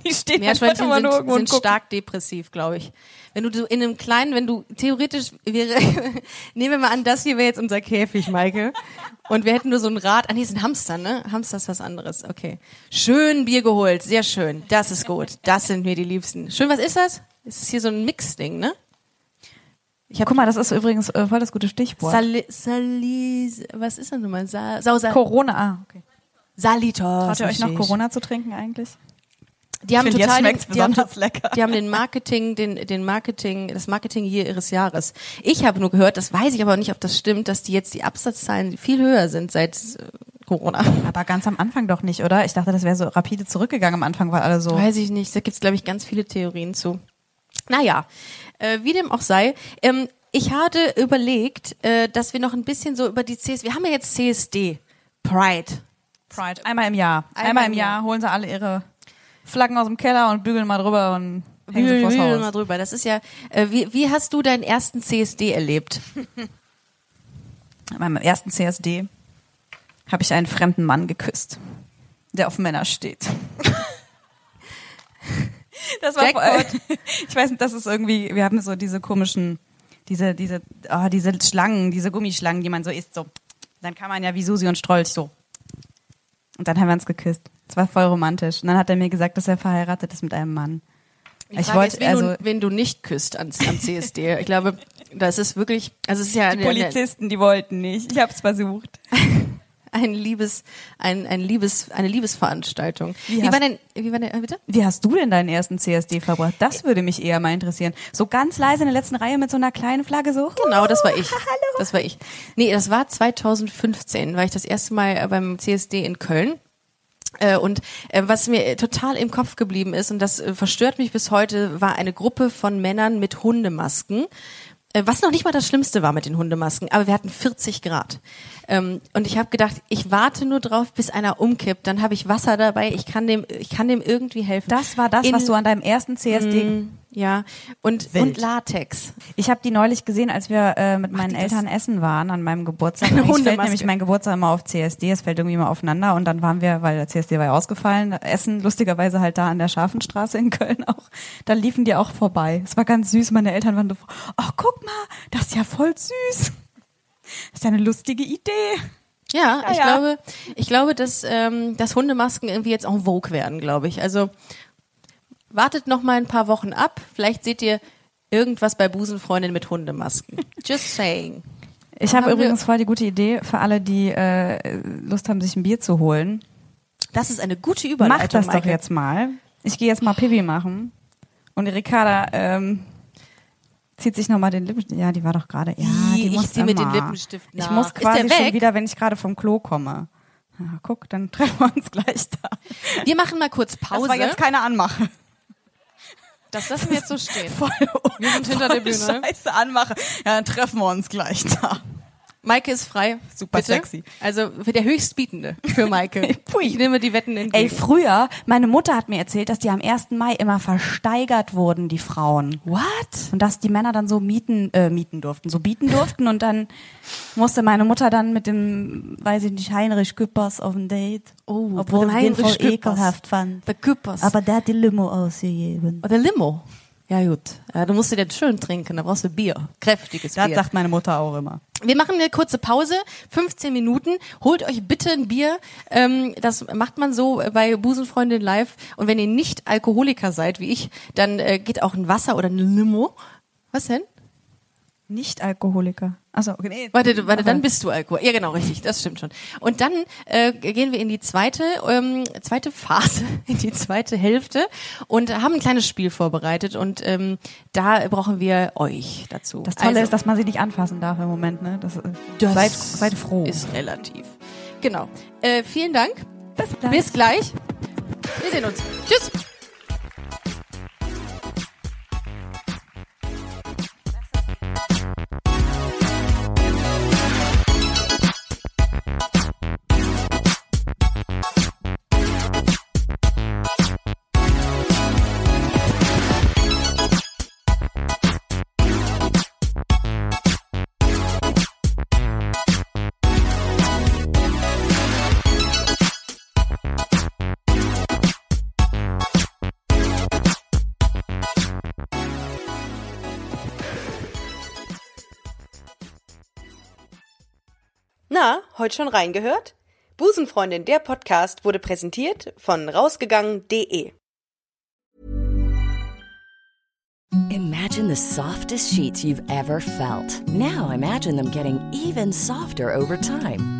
Die stehen einfach Meerschweinchen immer nur sind, irgendwo und sind stark depressiv, glaube ich. Wenn du in einem kleinen, wenn du theoretisch wäre, nehmen wir mal an, das hier wäre jetzt unser Käfig, Maike. Und wir hätten nur so ein Rad. Ah, nee, sind Hamster, ne? Hamster ist was anderes. Okay. Schön Bier geholt. Sehr schön. Das ist gut. Das sind mir die Liebsten. Schön, was ist das? Das ist hier so ein Mix-Ding, ne? Ich hab Guck mal, das ist übrigens äh, voll das gute Stichwort. Sali, Sali, was ist das nochmal? Sa, Sausa, Corona. Ah, okay. Salitos. Traut ihr euch noch. Corona zu trinken eigentlich? Die haben find, total, den, die, haben, die haben den Marketing, den, den Marketing, das Marketing hier ihres Jahres. Ich habe nur gehört, das weiß ich aber nicht, ob das stimmt, dass die jetzt die Absatzzahlen viel höher sind seit äh, Corona. Aber ganz am Anfang doch nicht, oder? Ich dachte, das wäre so rapide zurückgegangen. Am Anfang war alle so. Weiß ich nicht. Da gibt's glaub ich, ganz viele Theorien zu. Naja, äh, wie dem auch sei. Ähm, ich hatte überlegt, äh, dass wir noch ein bisschen so über die CS, wir haben ja jetzt CSD, Pride. Pride. Einmal im Jahr. Einmal Einmal, im im Jahr. Jahr holen sie alle ihre Flaggen aus dem Keller und bügeln mal drüber und hängen sie Wühl, vors wühl Haus. mal drüber. Das ist ja, äh, wie, wie hast du deinen ersten CSD erlebt? Bei meinem ersten CSD habe ich einen fremden Mann geküsst, der auf Männer steht. Das war Jackpot. ich weiß nicht, das ist irgendwie, wir haben so diese komischen, diese, diese, oh, diese Schlangen, diese Gummischlangen, die man so isst, so. Dann kann man ja wie Susi und Strolch so. Und dann haben wir uns geküsst. Es war voll romantisch. Und dann hat er mir gesagt, dass er verheiratet ist mit einem Mann. Die Ich wollte, wen, also, du, wen du nicht küsst am CSD. Ich glaube, das ist wirklich, also es ist ja, die Polizisten, die wollten nicht. Ich habe es versucht. ein Liebes, ein, ein Liebes, eine Liebesveranstaltung. Wie Wie, hast- war denn, wie war denn, äh, bitte? Wie hast du denn deinen ersten CSD verbracht? Das würde mich eher mal interessieren. So ganz leise in der letzten Reihe mit so einer kleinen Flagge so. Genau, das war ich. Das war ich. Nee, das war 2015, war ich das erste Mal äh, beim CSD in Köln. Äh, Und äh, was mir äh, total im Kopf geblieben ist, und das äh, verstört mich bis heute, war eine Gruppe von Männern mit Hundemasken. Äh, Was noch nicht mal das Schlimmste war mit den Hundemasken, aber wir hatten 40 Grad. Ähm, Und ich habe gedacht, ich warte nur drauf, bis einer umkippt. Dann habe ich Wasser dabei. Ich kann dem, ich kann dem irgendwie helfen. Das war das, In- was du an deinem ersten CSD. Mm, ja und Wild. und Latex. Ich habe die neulich gesehen, als wir äh, mit meinen die das? Eltern essen waren an meinem Geburtstag. Eine Eigentlich fällt nämlich mein Geburtstag immer auf CSD, es fällt irgendwie immer aufeinander und dann waren wir, weil der CSD war ja ausgefallen, Essen lustigerweise halt da an der Scharfenstraße in Köln auch. Da liefen die auch vorbei. Es war ganz süß. Meine Eltern waren so, ach guck mal, das ist ja voll süß. Das ist eine lustige Idee. Ja, Ja, ich ja. glaube, ich glaube, dass, ähm, dass Hundemasken irgendwie jetzt en vogue werden, glaube ich. Also wartet noch mal ein paar Wochen ab. Vielleicht seht ihr irgendwas bei Busenfreundin mit Hundemasken. Just saying. Ich habe übrigens voll die gute Idee für alle, die äh, Lust haben, sich ein Bier zu holen. Das ist eine gute Überleitung. Mach das doch Maike. jetzt mal. Ich gehe jetzt mal Pipi machen. Und Ricarda ähm, zieht sich nochmal den Lippenstift. Ja, die war doch gerade. Ja, die Ich muss zieh mit immer. den Lippenstift Ich muss quasi schon wieder, wenn ich gerade vom Klo komme. Ja, guck, dann treffen wir uns gleich da. Wir machen mal kurz Pause. Das war jetzt keine Anmache. das lassen wir jetzt so stehen. Voll, Wir sind hinter der Bühne. Scheiße Anmache. Ja, dann treffen wir uns gleich da. Maike ist frei. Super Bitte? sexy. Also für der Höchstbietende für Maike. Pui. ich nehme die Wetten entgegen. Ey, früher, meine Mutter hat mir erzählt, dass die am 1. Mai immer versteigert wurden, die Frauen. What? Und dass die Männer dann so mieten, äh, mieten durften, so bieten durften und dann musste meine Mutter dann mit dem, weiß ich nicht, Heinrich Küppers auf ein Date. Oh, obwohl ich den voll Küppers. ekelhaft fand. Der Küppers. Aber der hat die Limo ausgegeben. Oder Limo. Ja gut. Ja, du musst dir das schön trinken, da brauchst du Bier. Kräftiges Das Bier. sagt meine Mutter auch immer. Wir machen eine kurze Pause, 15 Minuten. Holt euch bitte ein Bier. Ähm, das macht man so bei Busenfreundin live. Und wenn ihr nicht Alkoholiker seid, wie ich, dann äh, geht auch ein Wasser oder eine Limo. Was denn? Nicht Alkoholiker. Achso, okay. Nee. Warte, warte, dann bist du Alkohol. Ja, genau, richtig, das stimmt schon. Und dann äh, gehen wir in die zweite, ähm, zweite Phase, in die zweite Hälfte und haben ein kleines Spiel vorbereitet und ähm, da brauchen wir euch dazu. Das Tolle Also, ist, dass man sie nicht anfassen darf im Moment, ne? Das, äh, das seid, seid froh. Ist relativ. Genau. Äh, vielen Dank. Bis gleich. Bis gleich. Wir sehen uns. Tschüss. Heute schon reingehört? Busenfreundin, der Podcast wurde präsentiert von rausgegangen.de. Imagine the softest sheets you've ever felt. Now imagine them getting even softer over time.